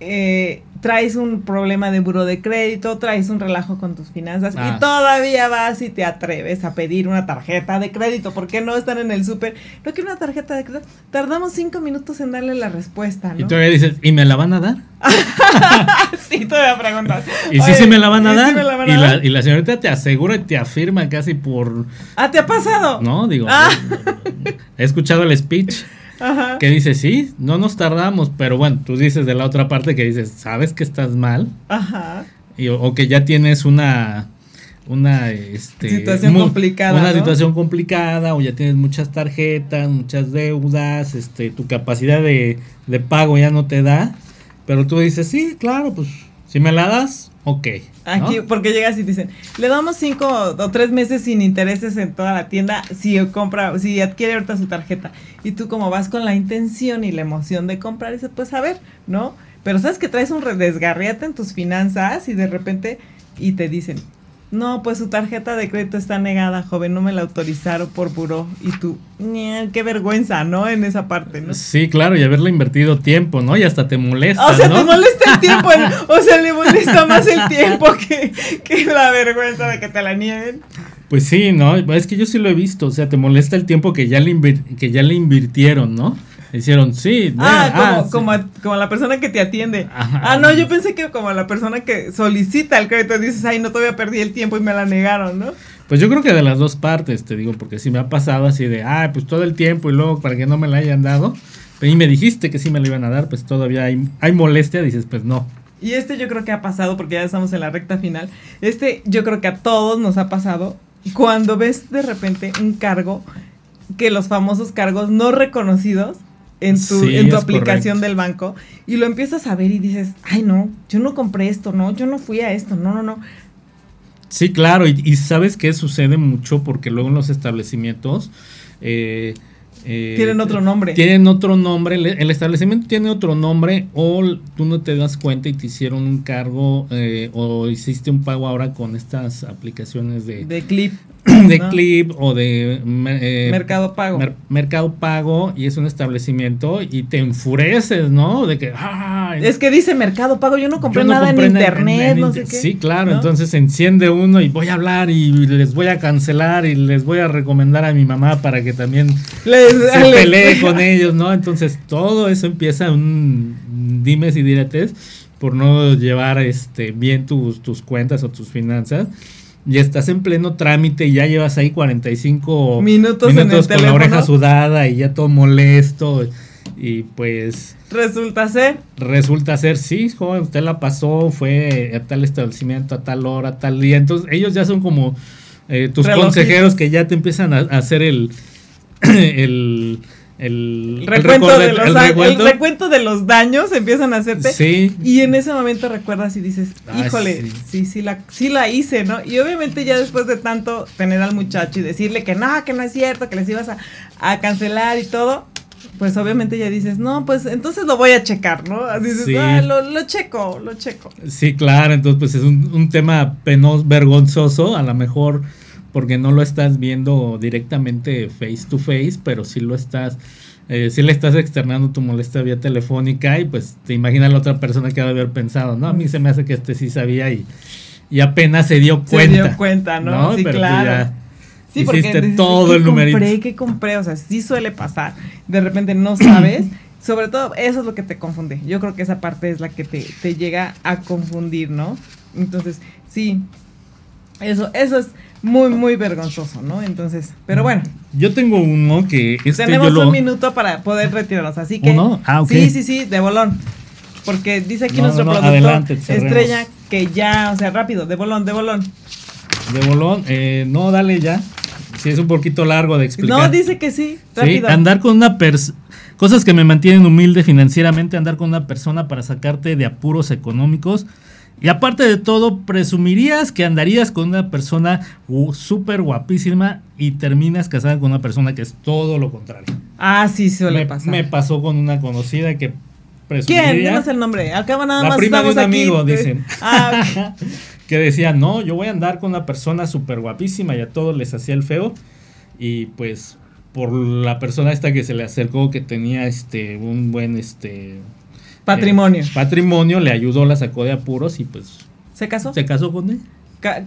eh, traes un problema de buro de crédito, traes un relajo con tus finanzas y ah. todavía vas y te atreves a pedir una tarjeta de crédito. ¿Por qué no están en el súper? No quiero una tarjeta de crédito. Tardamos cinco minutos en darle la respuesta, ¿no? Y todavía dices, ¿y me la van a dar? sí, todavía preguntas. ¿Y sí, sí me la van a dar? y, La, y, La, señorita te asegura y te afirma casi por... Ah, ¿te ha pasado? No, digo, ah. he escuchado el speech. Que dice, sí, no nos tardamos, pero bueno, tú dices de la otra parte que dices, sabes que estás mal. Ajá. Y, o, que ya tienes una una este, situación complicada. Una situación complicada, o ya tienes muchas tarjetas, muchas deudas, este, tu capacidad de, de pago ya no te da. Pero tú dices, sí, claro, pues si me la das, ok. Aquí, porque llegas y dicen, le damos cinco o tres meses sin intereses en toda la tienda si compra, si adquiere ahorita su tarjeta. Y tú como vas con la intención y la emoción de comprar, dices, pues a ver, ¿no? Pero sabes que traes un desgarriate en tus finanzas y de repente, y te dicen, no, pues su tarjeta de crédito está negada, joven, no me la autorizaron por buró. Y tú, qué vergüenza, ¿no? En esa parte, ¿no? Sí, claro, y haberle invertido tiempo, ¿no? Y hasta te molesta. O sea, te molesta el tiempo, o sea, le molesta más el tiempo que, que la vergüenza de que te la nieguen. Pues sí, ¿no? Es que yo sí lo he visto, o sea, te molesta el tiempo que ya le, que ya le invirtieron, ¿no? Hicieron, sí. Ah, como, ah, como, la persona que te atiende. Ah, no, yo pensé que como la persona que solicita el crédito, dices, ay, no, todavía perdí el tiempo y me la negaron, ¿no? Pues yo creo que de las dos partes, te digo, porque si me ha pasado así de, ah, pues todo el tiempo y luego para que no me la hayan dado, y me dijiste que sí me lo iban a dar, pues todavía hay, hay molestia, dices, pues no. Y este yo creo que ha pasado, porque ya estamos en la recta final, este yo creo que a todos nos ha pasado cuando ves de repente un cargo, que los famosos cargos no reconocidos, en tu, en tu aplicación del banco y lo empiezas a ver y dices, ay no, yo no compré esto, no, yo no fui a esto, no, no, no. Sí, claro, y, sabes que sucede mucho porque luego en los establecimientos... Eh, eh, tienen otro nombre. Tienen otro nombre, el, establecimiento tiene otro nombre o tú no te das cuenta y te hicieron un cargo eh, o hiciste un pago ahora con estas aplicaciones de... De clip. De Clip o de eh, Mercado Pago. mercado Pago y es un establecimiento y te enfureces, ¿no? De que es que dice Mercado Pago, yo no compré nada en internet, no sé qué. Sí, claro, entonces enciende uno y voy a hablar y les voy a cancelar y les voy a recomendar a mi mamá para que también se pelee con ellos, ¿no? Entonces todo eso empieza un dimes y diretes por no llevar este bien tus, tus cuentas o tus finanzas y estás en pleno trámite y ya llevas ahí 45 minutos, minutos con la oreja sudada y ya todo molesto. Y pues. Resulta ser. Resulta ser, sí, joven, usted la pasó, fue a tal establecimiento, a tal hora, tal día. Entonces, ellos ya son como eh, tus consejeros que ya te empiezan a, a hacer el. el el, recuento, de los, el, recuento, de los daños empiezan a hacerte. Sí. Y en ese momento recuerdas y dices, híjole, sí. sí, la, sí la hice, ¿no? Y obviamente ya después de tanto tener al muchacho y decirle que no, que no es cierto, que les ibas a, a cancelar y todo, pues obviamente ya dices, no, pues entonces lo voy a checar, ¿no? Dices, ah, lo, lo, checo, lo checo. Sí, claro, entonces pues es un, un tema penoso, vergonzoso, a lo mejor porque no lo estás viendo directamente face to face, pero sí lo estás, eh, sí le estás externando tu molestia vía telefónica y pues te imaginas la otra persona que ha de haber pensado, no, a mí se me hace que este sí sabía y, y apenas se dio cuenta. Se dio cuenta, ¿no? Sí, pero claro. sí, hiciste todo el numerito. compré? ¿Qué compré? O sea, sí suele pasar. De repente no sabes. Sobre todo, eso es lo que te confunde. Yo creo que esa parte es la que te, te llega a confundir, ¿no? Entonces, sí, eso, eso es muy, muy vergonzoso, ¿no? Entonces, pero bueno. Yo tengo uno que... Este tenemos un minuto para poder retirarnos, así que... Ah, sí, sí, sí, de bolón. Porque dice aquí nuestro productor estrella que ya, o sea, rápido, de bolón, de bolón. De bolón, eh, no, dale ya. Si es un poquito largo de explicar. No, dice que sí, rápido. Sí, andar con una persona... Cosas que me mantienen humilde financieramente, andar con una persona para sacarte de apuros económicos y aparte de todo, presumirías que andarías con una persona súper guapísima y terminas casada con una persona que es todo lo contrario. Ah, sí, suele me, pasar. Me pasó con una conocida que presumiría... ¿Quién? Dinos el nombre. Acaba nada la más. prima de un amigo, dicen. Ah, que decía, no, yo voy a andar con una persona súper guapísima y a todos les hacía el feo. Y pues por la persona esta que se le acercó que tenía este un buen este Patrimonio. Eh, patrimonio, le ayudó, la sacó de apuros y pues... ¿Se casó? Se casó con él.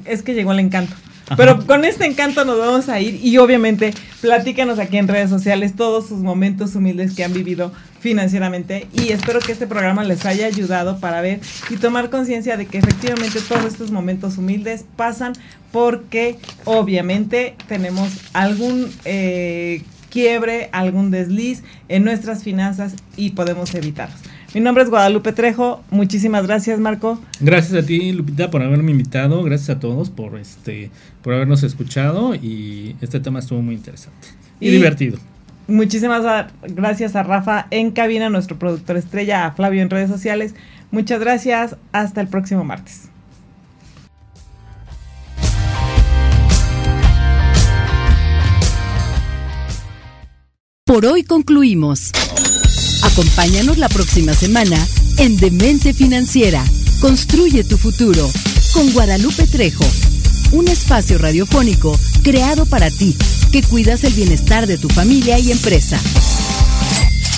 Es que llegó el encanto. Pero con este encanto nos vamos a ir y obviamente platícanos aquí en redes sociales todos sus momentos humildes que han vivido financieramente y espero que este programa les haya ayudado para ver y tomar conciencia de que efectivamente todos estos momentos humildes pasan porque obviamente tenemos algún eh, quiebre, algún desliz en nuestras finanzas y podemos evitarlos. Mi nombre es Guadalupe Trejo. Muchísimas gracias, Marco. Gracias a ti, Lupita, por haberme invitado. Gracias a todos por este por habernos escuchado y este tema estuvo muy interesante y, divertido. Muchísimas gracias a Rafa en cabina, nuestro productor estrella, a Flavio en redes sociales. Muchas gracias. Hasta el próximo martes. Por hoy concluimos. Acompáñanos la próxima semana en Demente Financiera. Construye tu futuro con Guadalupe Trejo. un espacio radiofónico creado para ti, que cuidas el bienestar de tu familia y empresa.